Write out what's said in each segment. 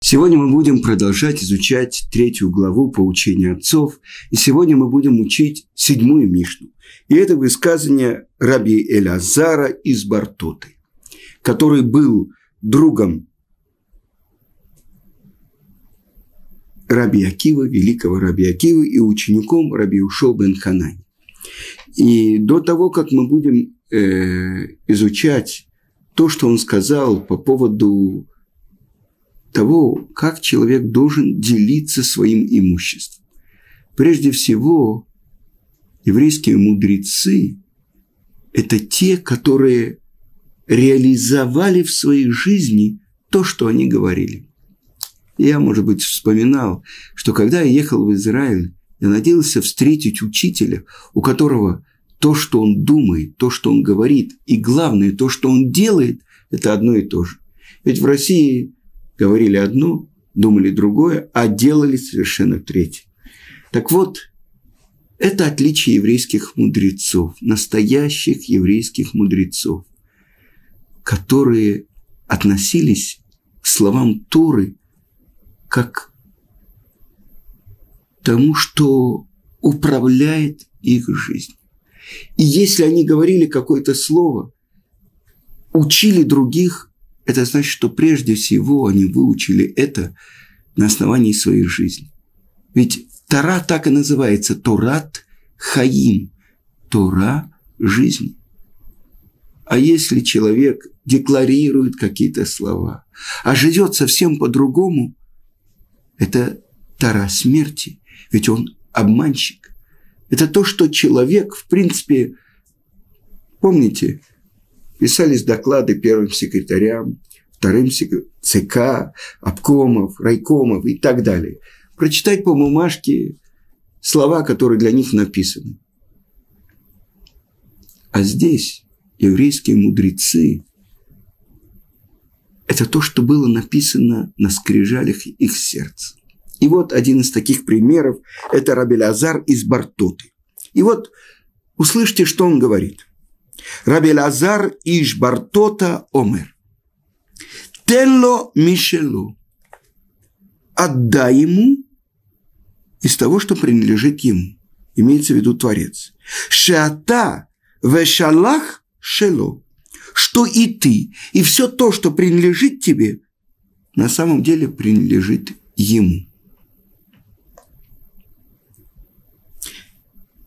Сегодня мы будем продолжать изучать третью главу поучения отцов, и сегодня мы будем учить седьмую Мишну. И это высказывание раби Элязара из Бартоты, который был другом раби Акива, великого раби Акива и учеником раби Ушо бен Ханани. И до того, как мы будем э, изучать то, что он сказал по поводу того, как человек должен делиться своим имуществом. Прежде всего, еврейские мудрецы – это те, которые реализовали в своей жизни то, что они говорили. Я, может быть, вспоминал, что когда я ехал в Израиль, я надеялся встретить учителя, у которого то, что он думает, то, что он говорит, и главное, то, что он делает, это одно и то же. Ведь в России говорили одно, думали другое, а делали совершенно третье. Так вот, это отличие еврейских мудрецов, настоящих еврейских мудрецов, которые относились к словам Торы как тому, что управляет их жизнь. И если они говорили какое-то слово, учили других, это значит, что прежде всего они выучили это на основании своей жизни. Ведь Тора так и называется Торат Хаим. Тора – жизнь. А если человек декларирует какие-то слова, а живет совсем по-другому, это Тора смерти, ведь он обманщик. Это то, что человек, в принципе, помните, Писались доклады первым секретарям, вторым ЦК, обкомов, райкомов и так далее. Прочитать по бумажке слова, которые для них написаны. А здесь еврейские мудрецы – это то, что было написано на скрижалях их сердца. И вот один из таких примеров – это Рабелязар из Бартоты. И вот услышьте, что он говорит. Раби Лазар Иш Бартота Омер. Телло Мишелу. Отдай ему из того, что принадлежит ему. Имеется в виду Творец. Шата вешалах шело. Что и ты, и все то, что принадлежит тебе, на самом деле принадлежит ему.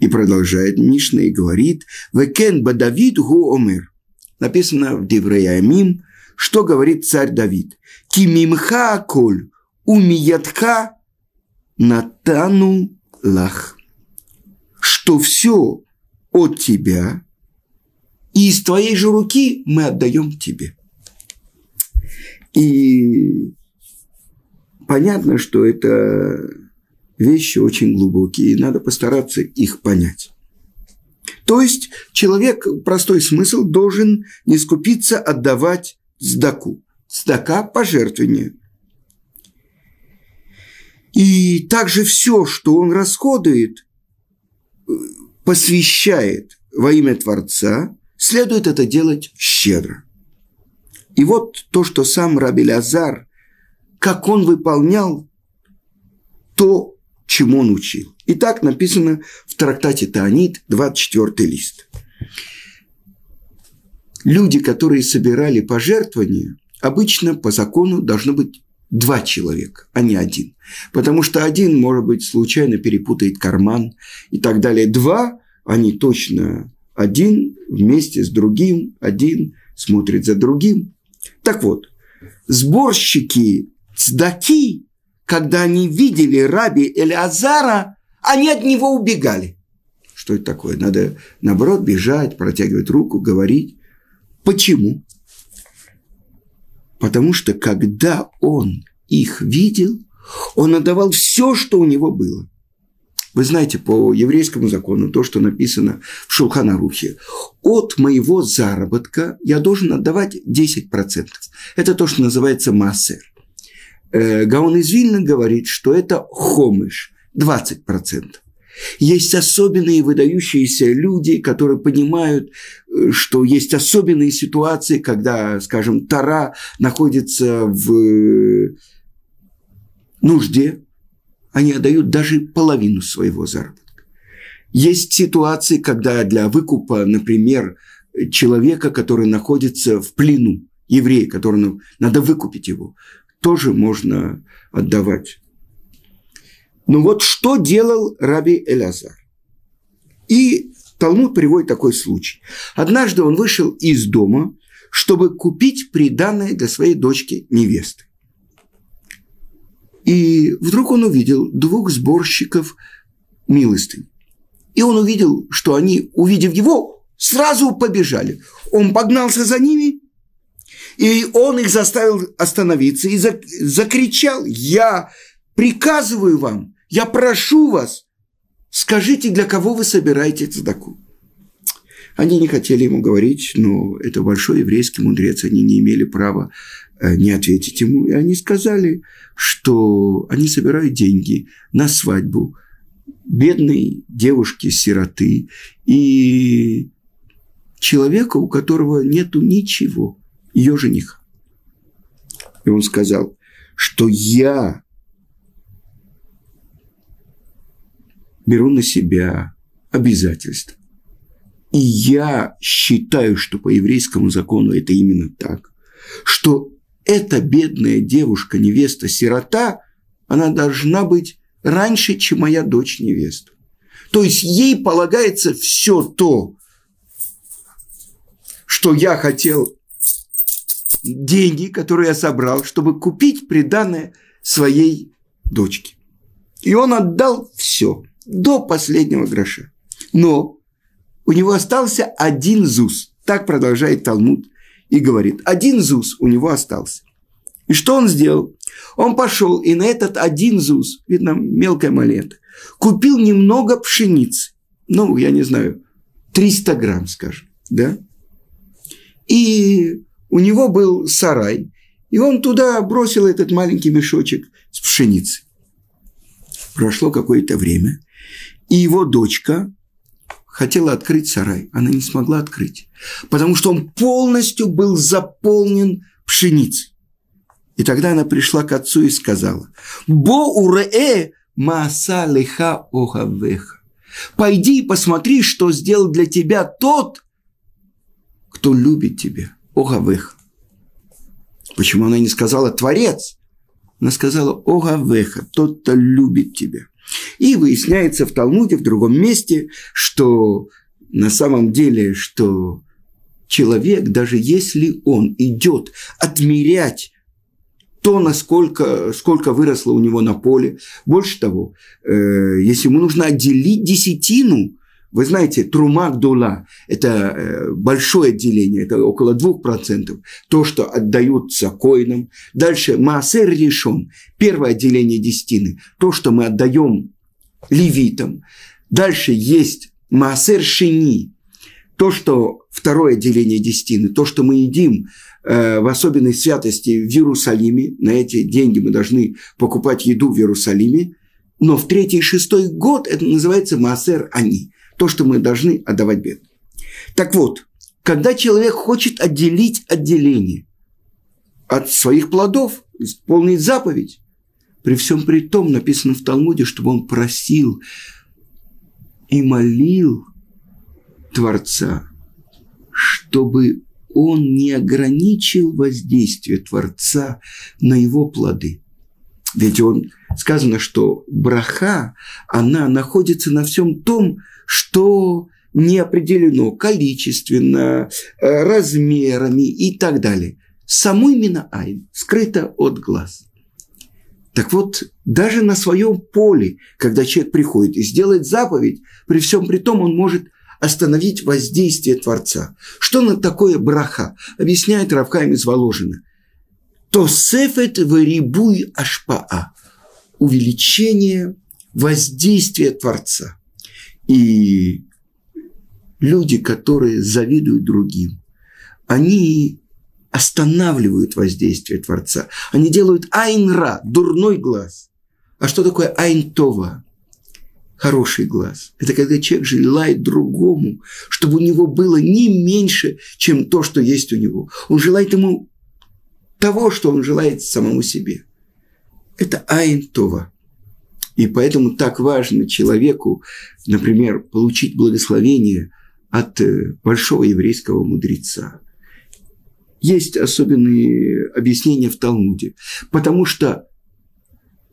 И продолжает Мишна и говорит, «Векен ба Давид гу омер». Написано в Девреямим, что говорит царь Давид. «Кимимха аколь, умиятка натану лах». Что все от тебя, и из твоей же руки мы отдаем тебе. И понятно, что это вещи очень глубокие, и надо постараться их понять. То есть человек, простой смысл, должен не скупиться отдавать сдаку. Сдака – пожертвование. И также все, что он расходует, посвящает во имя Творца, следует это делать щедро. И вот то, что сам Раби Лазар, как он выполнял то, чему он учил. И так написано в трактате Таанит, 24 лист. Люди, которые собирали пожертвования, обычно по закону должно быть два человека, а не один. Потому что один, может быть, случайно перепутает карман и так далее. Два, они точно один вместе с другим, один смотрит за другим. Так вот, сборщики цдаки когда они видели раби Элиазара, они от него убегали. Что это такое? Надо, наоборот, бежать, протягивать руку, говорить. Почему? Потому что когда он их видел, он отдавал все, что у него было. Вы знаете, по еврейскому закону, то, что написано в Шулханарухе, от моего заработка я должен отдавать 10%. Это то, что называется массер. Э, Гаон из Вильна говорит, что это хомыш, 20%. Есть особенные выдающиеся люди, которые понимают, э, что есть особенные ситуации, когда, скажем, Тара находится в нужде, они отдают даже половину своего заработка. Есть ситуации, когда для выкупа, например, человека, который находится в плену, еврея, которого надо выкупить его, тоже можно отдавать. Ну вот что делал Раби Элязар? И Талмуд приводит такой случай. Однажды он вышел из дома, чтобы купить приданное для своей дочки невесты. И вдруг он увидел двух сборщиков милостынь. И он увидел, что они, увидев его, сразу побежали. Он погнался за ними, и он их заставил остановиться и закричал, я приказываю вам, я прошу вас, скажите, для кого вы собираете цдаку. Они не хотели ему говорить, но это большой еврейский мудрец, они не имели права э, не ответить ему. И они сказали, что они собирают деньги на свадьбу бедной девушки-сироты и человека, у которого нету ничего, ее жениха. И он сказал, что я беру на себя обязательства. И я считаю, что по еврейскому закону это именно так, что эта бедная девушка, невеста, сирота, она должна быть раньше, чем моя дочь невеста. То есть ей полагается все то, что я хотел, деньги, которые я собрал, чтобы купить приданное своей дочке. И он отдал все, до последнего гроша. Но у него остался один ЗУС. Так продолжает Талмуд и говорит, один ЗУС у него остался. И что он сделал? Он пошел и на этот один ЗУС, видно, мелкая монета, купил немного пшеницы. Ну, я не знаю, 300 грамм, скажем, да? И у него был сарай, и он туда бросил этот маленький мешочек с пшеницей. Прошло какое-то время, и его дочка хотела открыть сарай. Она не смогла открыть, потому что он полностью был заполнен пшеницей. И тогда она пришла к отцу и сказала, «Бо урее мааса леха охавеха». Пойди и посмотри, что сделал для тебя тот, кто любит тебя. Огавеха. Почему она не сказала Творец? Она сказала Огавеха, тот, кто любит тебя. И выясняется в Талмуде, в другом месте, что на самом деле, что человек, даже если он идет отмерять то, насколько сколько выросло у него на поле. Больше того, э, если ему нужно отделить десятину, вы знаете, Трумак Дула – это э, большое отделение, это около 2%. То, что отдаются коинам. Дальше Маасер решен, первое отделение десятины. То, что мы отдаем левитам. Дальше есть Маасер Шини, то, что второе отделение десятины, то, что мы едим э, в особенной святости в Иерусалиме, на эти деньги мы должны покупать еду в Иерусалиме, но в третий и шестой год это называется Маасер Ани, то, что мы должны отдавать бедным. Так вот, когда человек хочет отделить отделение от своих плодов, исполнить заповедь, при всем при том написано в Талмуде, чтобы он просил и молил Творца, чтобы он не ограничил воздействие Творца на его плоды. Ведь он сказано, что браха, она находится на всем том, что не определено количественно, э, размерами и так далее. Само именно айн скрыто от глаз. Так вот, даже на своем поле, когда человек приходит и сделает заповедь, при всем при том он может остановить воздействие Творца. Что на такое браха? Объясняет Равхайм из Воложина. То сефет варибуй ашпаа. Увеличение воздействия Творца. И люди, которые завидуют другим, они останавливают воздействие Творца. Они делают айнра, дурной глаз. А что такое айнтова? Хороший глаз. Это когда человек желает другому, чтобы у него было не меньше, чем то, что есть у него. Он желает ему того, что он желает самому себе. Это Айн Това. И поэтому так важно человеку, например, получить благословение от э, большого еврейского мудреца. Есть особенные объяснения в Талмуде. Потому что,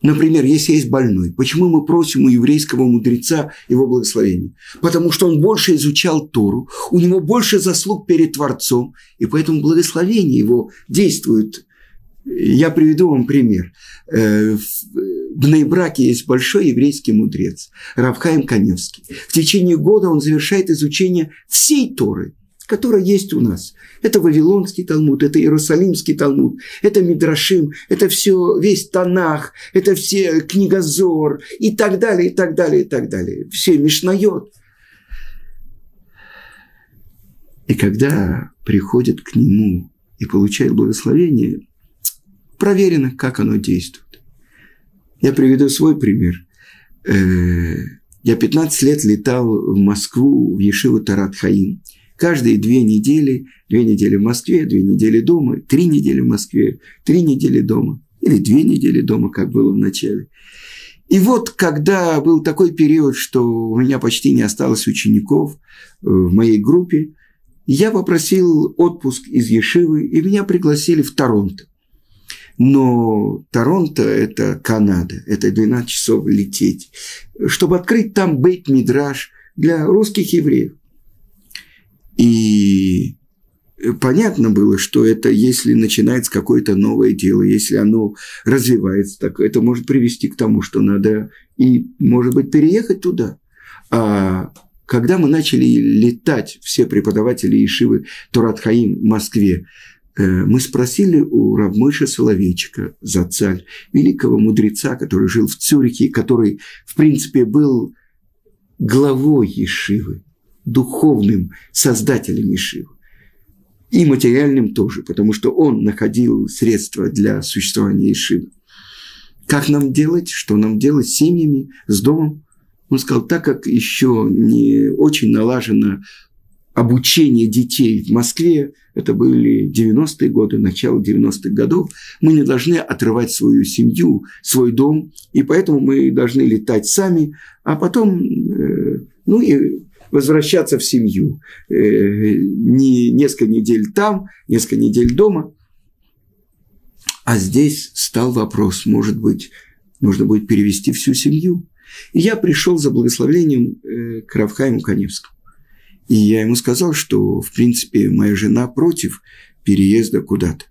например, если есть больной, почему мы просим у еврейского мудреца его благословения? Потому что он больше изучал Тору, у него больше заслуг перед Творцом, и поэтому благословение его действует я приведу вам пример. Э, в Нейбраке есть большой еврейский мудрец Равхаим Каневский. В течение года он завершает изучение всей Торы, которая есть у нас. Это Вавилонский Талмуд, это Иерусалимский Талмуд, это Мидрашим, это все, весь Танах, это все Книгозор и так далее, и так далее, и так далее. Все Мишнайот. И когда приходят к нему и получают благословение, проверено, как оно действует. Я приведу свой пример. Э, я 15 лет летал в Москву, в Ешиву Тарат Хаим. Каждые две недели, две недели в Москве, две недели дома, три недели в Москве, три недели дома. Или две недели дома, как было в начале. И вот, когда был такой период, что у меня почти не осталось учеников э, в моей группе, я попросил отпуск из Ешивы, и меня пригласили в Торонто. Но Торонто – это Канада, это 12 часов лететь, чтобы открыть там бейт-мидраж для русских евреев. И понятно было, что это, если начинается какое-то новое дело, если оно развивается, так это может привести к тому, что надо и, может быть, переехать туда. А когда мы начали летать, все преподаватели Ишивы Турат Хаим в Москве, мы спросили у Равмыша Соловейчика, зацаль, великого мудреца, который жил в Цюрихе, который, в принципе, был главой Ешивы, духовным создателем Ешивы. И материальным тоже, потому что он находил средства для существования Ешивы. Как нам делать, что нам делать с семьями, с домом? Он сказал, так как еще не очень налажено обучение детей в Москве, это были 90-е годы, начало 90-х годов, мы не должны отрывать свою семью, свой дом, и поэтому мы должны летать сами, а потом, э, ну и возвращаться в семью. Э, не несколько недель там, несколько недель дома. А здесь стал вопрос, может быть, нужно будет перевести всю семью. И я пришел за благословением э, к Равхайму Каневскому. И я ему сказал, что, в принципе, моя жена против переезда куда-то.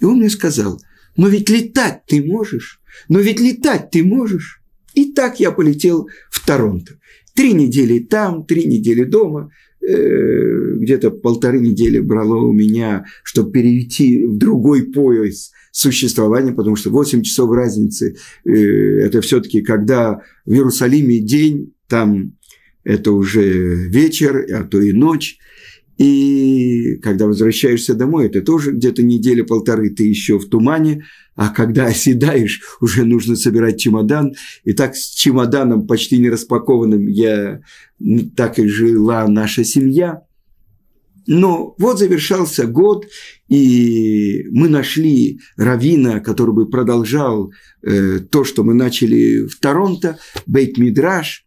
И он мне сказал, но ведь летать ты можешь, но ведь летать ты можешь. И так я полетел в Торонто. Три недели там, три недели дома. Э, где-то полторы недели брало у меня, чтобы перейти в другой пояс существования, потому что 8 часов разницы э, – это все-таки когда в Иерусалиме день, там это уже вечер, а то и ночь. И когда возвращаешься домой, это тоже где-то неделя-полторы ты еще в тумане, а когда оседаешь, уже нужно собирать чемодан. И так с чемоданом почти не распакованным я, так и жила наша семья. Но вот завершался год, и мы нашли Равина, который бы продолжал э, то, что мы начали в Торонто, Бейт Мидраш,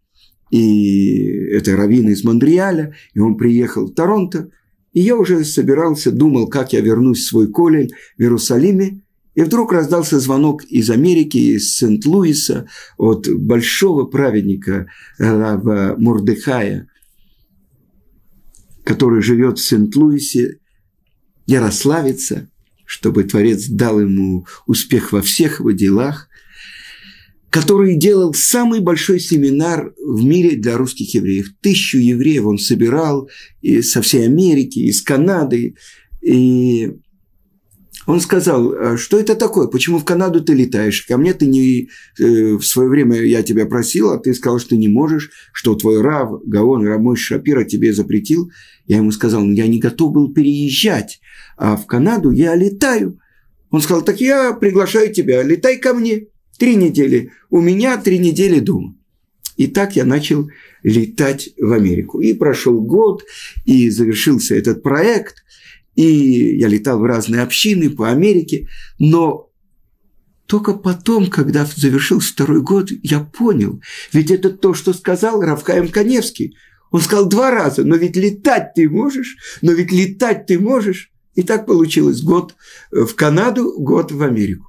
и это раввин из Монреаля, и он приехал в Торонто, и я уже собирался, думал, как я вернусь в свой колель в Иерусалиме, и вдруг раздался звонок из Америки, из Сент-Луиса, от большого праведника Рава Мурдыхая, который живет в Сент-Луисе, Ярославица, чтобы Творец дал ему успех во всех его делах который делал самый большой семинар в мире для русских евреев. Тысячу евреев он собирал и со всей Америки, из Канады. И он сказал, «А что это такое, почему в Канаду ты летаешь? Ко мне ты не... Э, в свое время я тебя просил, а ты сказал, что ты не можешь, что твой Рав, Гаон, Рамой Шапира тебе запретил. Я ему сказал, «Ну, я не готов был переезжать, а в Канаду я летаю. Он сказал, так я приглашаю тебя, летай ко мне. Три недели у меня, три недели дома. И так я начал летать в Америку. И прошел год, и завершился этот проект, и я летал в разные общины по Америке, но Только потом, когда завершился второй год, я понял, ведь это то, что сказал Равхаем Каневский. Он сказал два раза, но ведь летать ты можешь, но ведь летать ты можешь. И так получилось год в Канаду, год в Америку.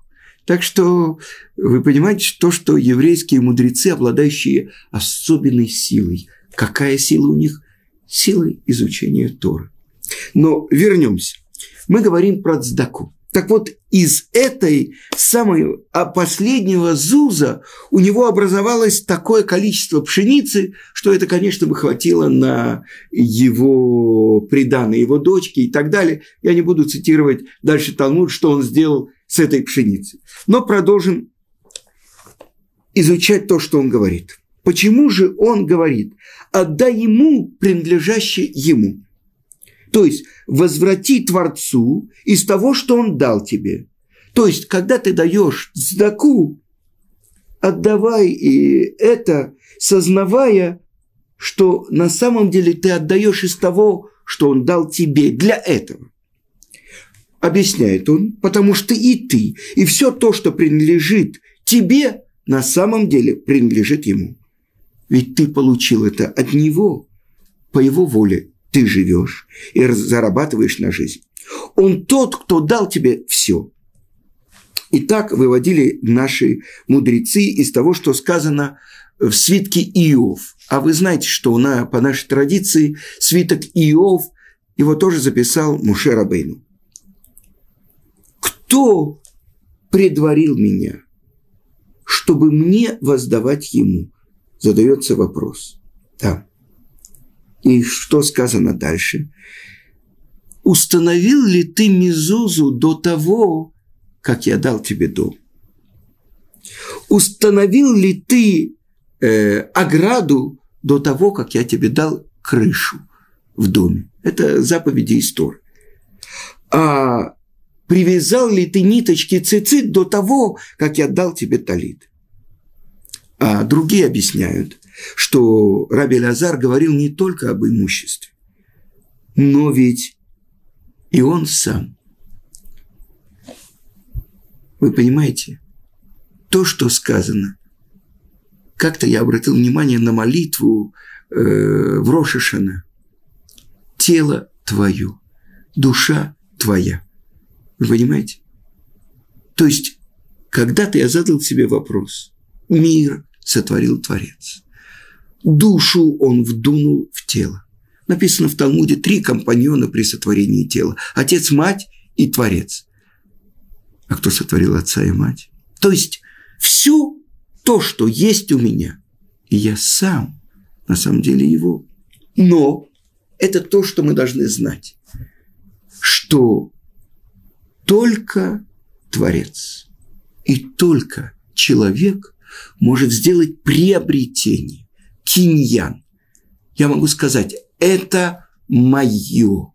Так что вы понимаете, то, что еврейские мудрецы, обладающие особенной силой. Какая сила у них? Сила изучения Торы. Но вернемся. Мы говорим про цдаку. Так вот, из этой самой а последнего зуза у него образовалось такое количество пшеницы, что это, конечно, бы хватило на его приданное, его дочки и так далее. Я не буду цитировать дальше Талмуд, что он сделал с этой пшеницей. Но продолжим изучать то, что он говорит. Почему же он говорит, отдай ему принадлежащее ему – то есть возврати Творцу из того, что Он дал тебе. То есть, когда ты даешь сдаку, отдавай и это, сознавая, что на самом деле ты отдаешь из того, что Он дал тебе для этого. Объясняет он, потому что и ты, и все то, что принадлежит тебе, на самом деле принадлежит ему. Ведь ты получил это от него, по его воле ты живешь и зарабатываешь на жизнь. Он тот, кто дал тебе все. И так выводили наши мудрецы из того, что сказано в свитке Иов. А вы знаете, что на, по нашей традиции свиток Иов его тоже записал Муше Рабейну. Кто предварил меня, чтобы мне воздавать ему? Задается вопрос. Да. И что сказано дальше? Установил ли ты Мизузу до того, как я дал тебе дом? Установил ли ты э, ограду до того, как я тебе дал крышу в доме? Это заповеди истории. А привязал ли ты ниточки цицит до того, как я дал тебе талит? А другие объясняют, что Раби Лазар говорил не только об имуществе, но ведь и он сам. Вы понимаете, то, что сказано, как-то я обратил внимание на молитву э, в Рошишана. Тело твое, душа твоя. Вы понимаете? То есть, когда-то я задал себе вопрос. Мир сотворил Творец душу он вдунул в тело. Написано в Талмуде три компаньона при сотворении тела. Отец, мать и Творец. А кто сотворил отца и мать? То есть все то, что есть у меня, я сам, на самом деле, его. Но это то, что мы должны знать, что только Творец и только человек может сделать приобретение киньян. Я могу сказать, это мое.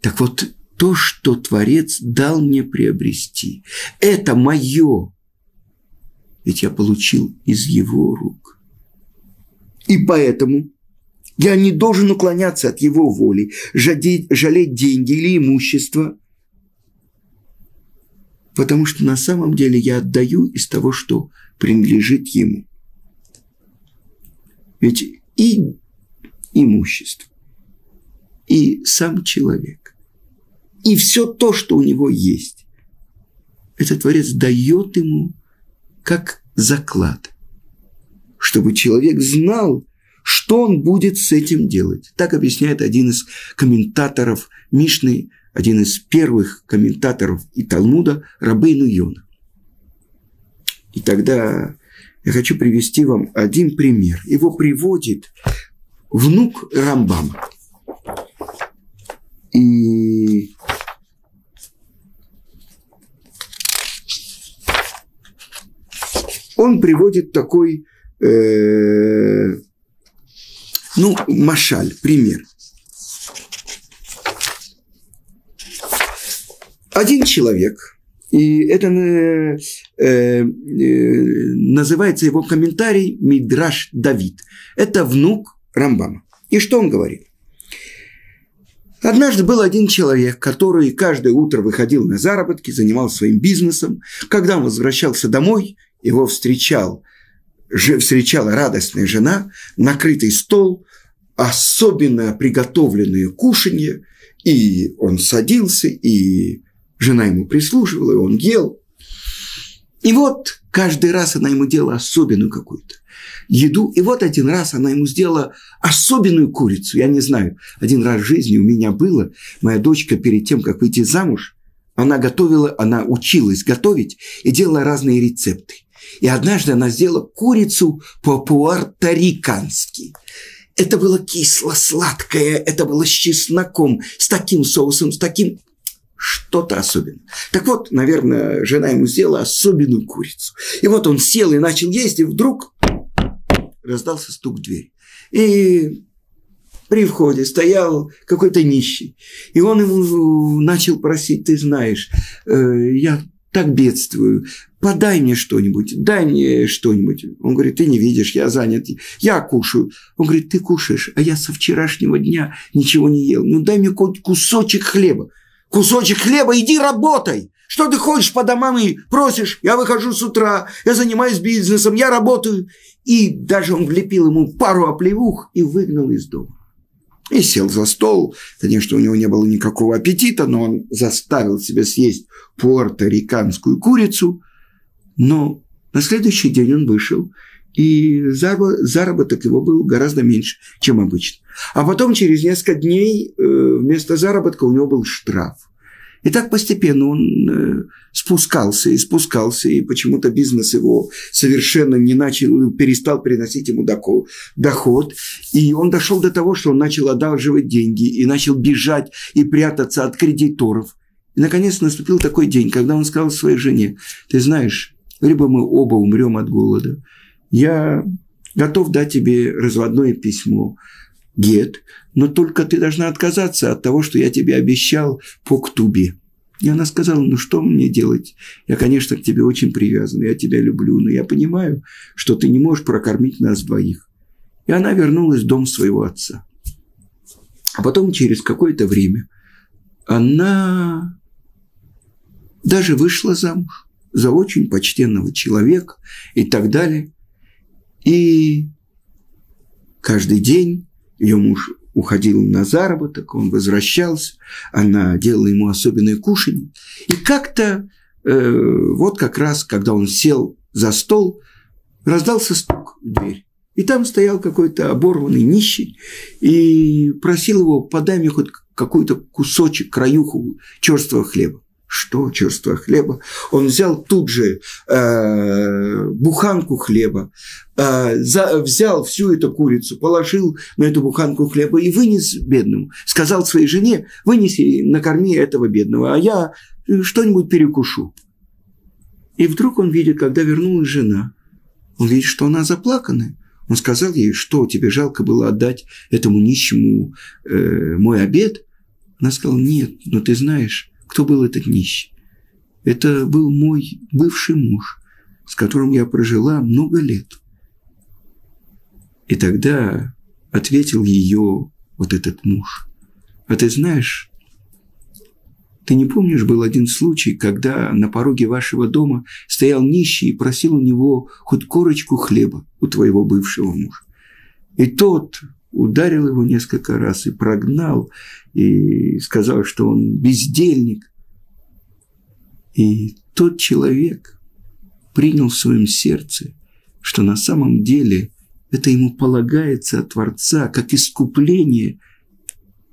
Так вот, то, что Творец дал мне приобрести, это мое. Ведь я получил из его рук. И поэтому я не должен уклоняться от его воли, жалеть, жалеть деньги или имущество, потому что на самом деле я отдаю из того, что принадлежит ему. Ведь и имущество, и сам человек, и все то, что у него есть, этот Творец дает ему как заклад, чтобы человек знал, что он будет с этим делать. Так объясняет один из комментаторов Мишны, один из первых комментаторов и Талмуда, Рабейну Йона. И тогда я хочу привести вам один пример. Его приводит внук Рамбама. И он приводит такой, э, ну, машаль, пример. Один человек – и это э, э, называется его комментарий Мидраш Давид. Это внук Рамбама. И что он говорит? Однажды был один человек, который каждое утро выходил на заработки, занимался своим бизнесом. Когда он возвращался домой, его встречал, встречала радостная жена, накрытый стол, особенно приготовленные кушанье, и он садился, и жена ему прислуживала, и он ел. И вот каждый раз она ему делала особенную какую-то еду. И вот один раз она ему сделала особенную курицу. Я не знаю, один раз в жизни у меня было, моя дочка перед тем, как выйти замуж, она готовила, она училась готовить и делала разные рецепты. И однажды она сделала курицу по-пуэрторикански. Это было кисло-сладкое, это было с чесноком, с таким соусом, с таким что-то особенное. Так вот, наверное, жена ему сделала особенную курицу. И вот он сел и начал есть, и вдруг раздался стук в дверь. И при входе стоял какой-то нищий. И он ему начал просить, ты знаешь, э, я так бедствую, подай мне что-нибудь, дай мне что-нибудь. Он говорит, ты не видишь, я занят, я кушаю. Он говорит, ты кушаешь, а я со вчерашнего дня ничего не ел. Ну дай мне хоть кусочек хлеба. Кусочек хлеба, иди работай. Что ты ходишь по домам и просишь? Я выхожу с утра, я занимаюсь бизнесом, я работаю. И даже он влепил ему пару оплевух и выгнал из дома. И сел за стол. Конечно, у него не было никакого аппетита, но он заставил себя съесть пуэрториканскую курицу. Но на следующий день он вышел, и заработок его был гораздо меньше, чем обычно. А потом через несколько дней э, вместо заработка у него был штраф. И так постепенно он э, спускался и спускался, и почему-то бизнес его совершенно не начал, перестал приносить ему доход. И он дошел до того, что он начал одалживать деньги и начал бежать и прятаться от кредиторов. И, наконец, наступил такой день, когда он сказал своей жене, ты знаешь, либо мы оба умрем от голода, я готов дать тебе разводное письмо, гет, но только ты должна отказаться от того, что я тебе обещал по ктубе. И она сказала, ну что мне делать? Я, конечно, к тебе очень привязан, я тебя люблю, но я понимаю, что ты не можешь прокормить нас двоих. И она вернулась в дом своего отца. А потом, через какое-то время, она даже вышла замуж за очень почтенного человека и так далее. И каждый день ее муж уходил на заработок, он возвращался, она делала ему особенное кушанье. И как-то, э, вот как раз, когда он сел за стол, раздался стук в дверь. И там стоял какой-то оборванный нищий и просил его, подай мне хоть какой-то кусочек, краюху черствого хлеба. Что черство хлеба? Он взял тут же э, буханку хлеба, э, за, взял всю эту курицу, положил на эту буханку хлеба и вынес бедному. Сказал своей жене, вынеси, накорми этого бедного, а я что-нибудь перекушу. И вдруг он видит, когда вернулась жена, он видит, что она заплаканная. Он сказал ей, что тебе жалко было отдать этому нищему э, мой обед. Она сказала, нет, но ты знаешь, кто был этот нищий? Это был мой бывший муж, с которым я прожила много лет. И тогда ответил ее вот этот муж. А ты знаешь, ты не помнишь, был один случай, когда на пороге вашего дома стоял нищий и просил у него хоть корочку хлеба у твоего бывшего мужа. И тот ударил его несколько раз и прогнал, и сказал, что он бездельник. И тот человек принял в своем сердце, что на самом деле это ему полагается от Творца, как искупление.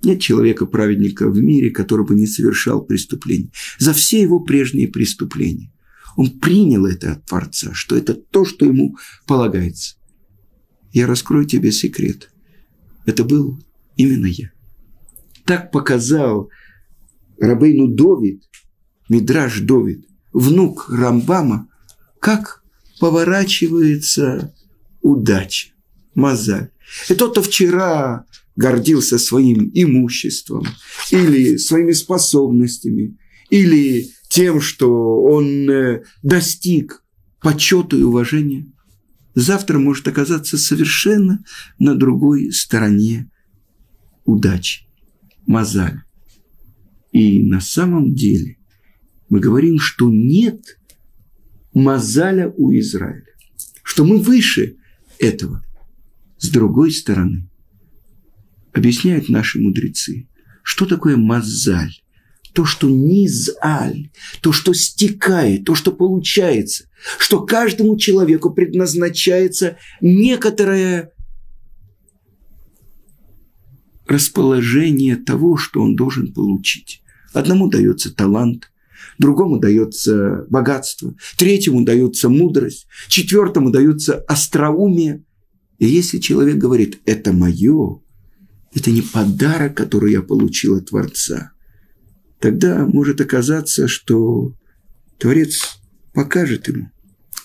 Нет человека-праведника в мире, который бы не совершал преступлений. За все его прежние преступления. Он принял это от Творца, что это то, что ему полагается. Я раскрою тебе секрет – это был именно я. Так показал Рабейну Довид, Мидраш Довид, внук Рамбама, как поворачивается удача, мозаль. И тот, кто вчера гордился своим имуществом или своими способностями, или тем, что он э, достиг почета и уважения, завтра может оказаться совершенно на другой стороне удачи. мазаль. И на самом деле мы говорим, что нет мазаля у Израиля, что мы выше этого. С другой стороны, объясняют наши мудрецы, что такое мазаль то, что низаль, то, что стекает, то, что получается, что каждому человеку предназначается некоторое расположение того, что он должен получить. Одному дается талант, другому дается богатство, третьему дается мудрость, четвертому дается остроумие. И если человек говорит, это мое, это не подарок, который я получил от Творца – тогда может оказаться, что Творец покажет ему.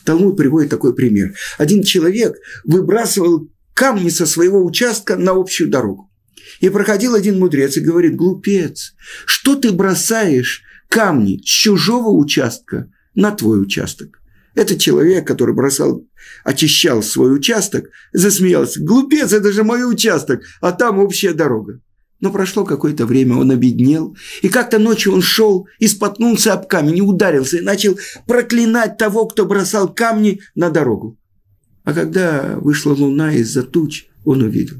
Талмуд приводит такой пример. Один человек выбрасывал камни со своего участка на общую дорогу. И проходил один мудрец и говорит, глупец, что ты бросаешь камни с чужого участка на твой участок? Этот человек, который бросал, очищал свой участок, засмеялся. Глупец, это же мой участок, а там общая дорога. Но прошло какое-то время, он обеднел, и как-то ночью он шел и споткнулся об камень, и ударился, и начал проклинать того, кто бросал камни на дорогу. А когда вышла луна из-за туч, он увидел,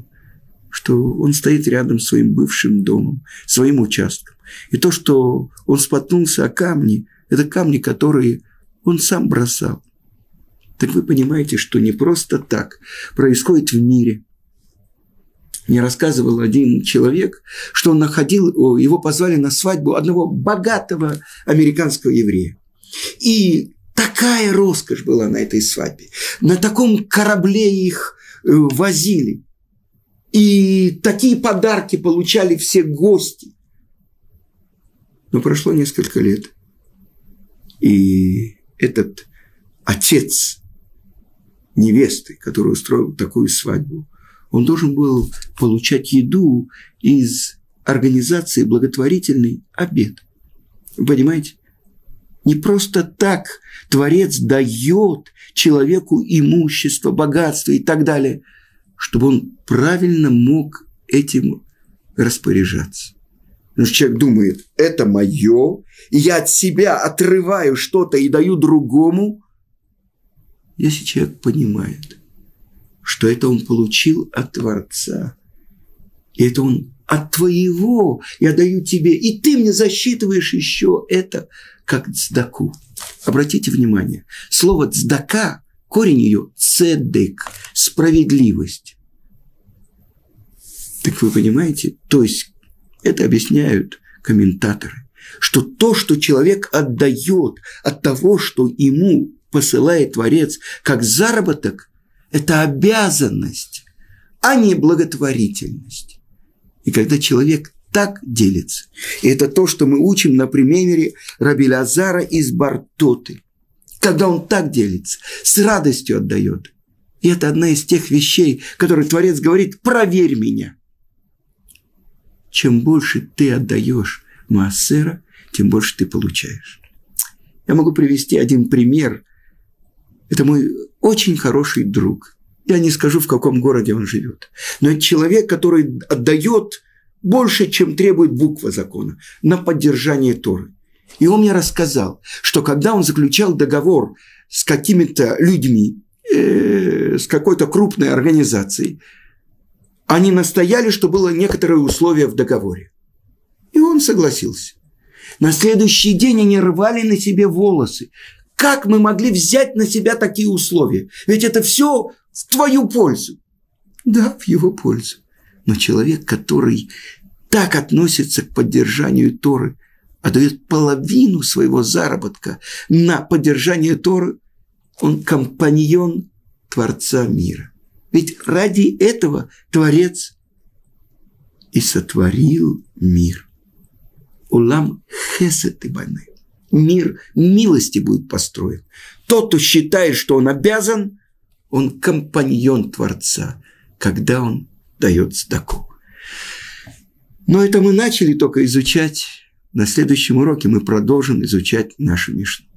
что он стоит рядом с своим бывшим домом, своим участком. И то, что он споткнулся о камни, это камни, которые он сам бросал. Так вы понимаете, что не просто так происходит в мире – мне рассказывал один человек, что он находил, его позвали на свадьбу одного богатого американского еврея. И такая роскошь была на этой свадьбе. На таком корабле их э, возили. И такие подарки получали все гости. Но прошло несколько лет. И этот отец невесты, который устроил такую свадьбу, он должен был получать еду из организации благотворительный обед. Понимаете? Не просто так Творец дает человеку имущество, богатство и так далее, чтобы он правильно мог этим распоряжаться. Потому что человек думает, это мое, и я от себя отрываю что-то и даю другому. Если человек понимает, что это он получил от Творца. И это он от твоего я даю тебе, и ты мне засчитываешь еще это как цдаку. Обратите внимание, слово цдака, корень ее цедек, справедливость. Так вы понимаете, то есть это объясняют комментаторы, что то, что человек отдает от того, что ему посылает Творец, как заработок, это обязанность, а не благотворительность. И когда человек так делится, и это то, что мы учим на примере Раби Лазара из Бартоты, когда он так делится, с радостью отдает. И это одна из тех вещей, которые Творец говорит, проверь меня. Чем больше ты отдаешь Маасера, тем больше ты получаешь. Я могу привести один пример. Это мой очень хороший друг. Я не скажу, в каком городе он живет. Но это человек, который отдает больше, чем требует буква закона, на поддержание Торы. И он мне рассказал, что когда он заключал договор с какими-то людьми, э, с какой-то крупной организацией, они настояли, что было некоторое условие в договоре. И он согласился. На следующий день они рвали на себе волосы, как мы могли взять на себя такие условия? Ведь это все в твою пользу. Да, в его пользу. Но человек, который так относится к поддержанию Торы, отдает половину своего заработка на поддержание Торы, он компаньон Творца мира. Ведь ради этого Творец и сотворил мир. Улам хесет и баны мир милости будет построен. Тот, кто считает, что он обязан, он компаньон Творца, когда он дает сдаку. Но это мы начали только изучать. На следующем уроке мы продолжим изучать нашу Мишну.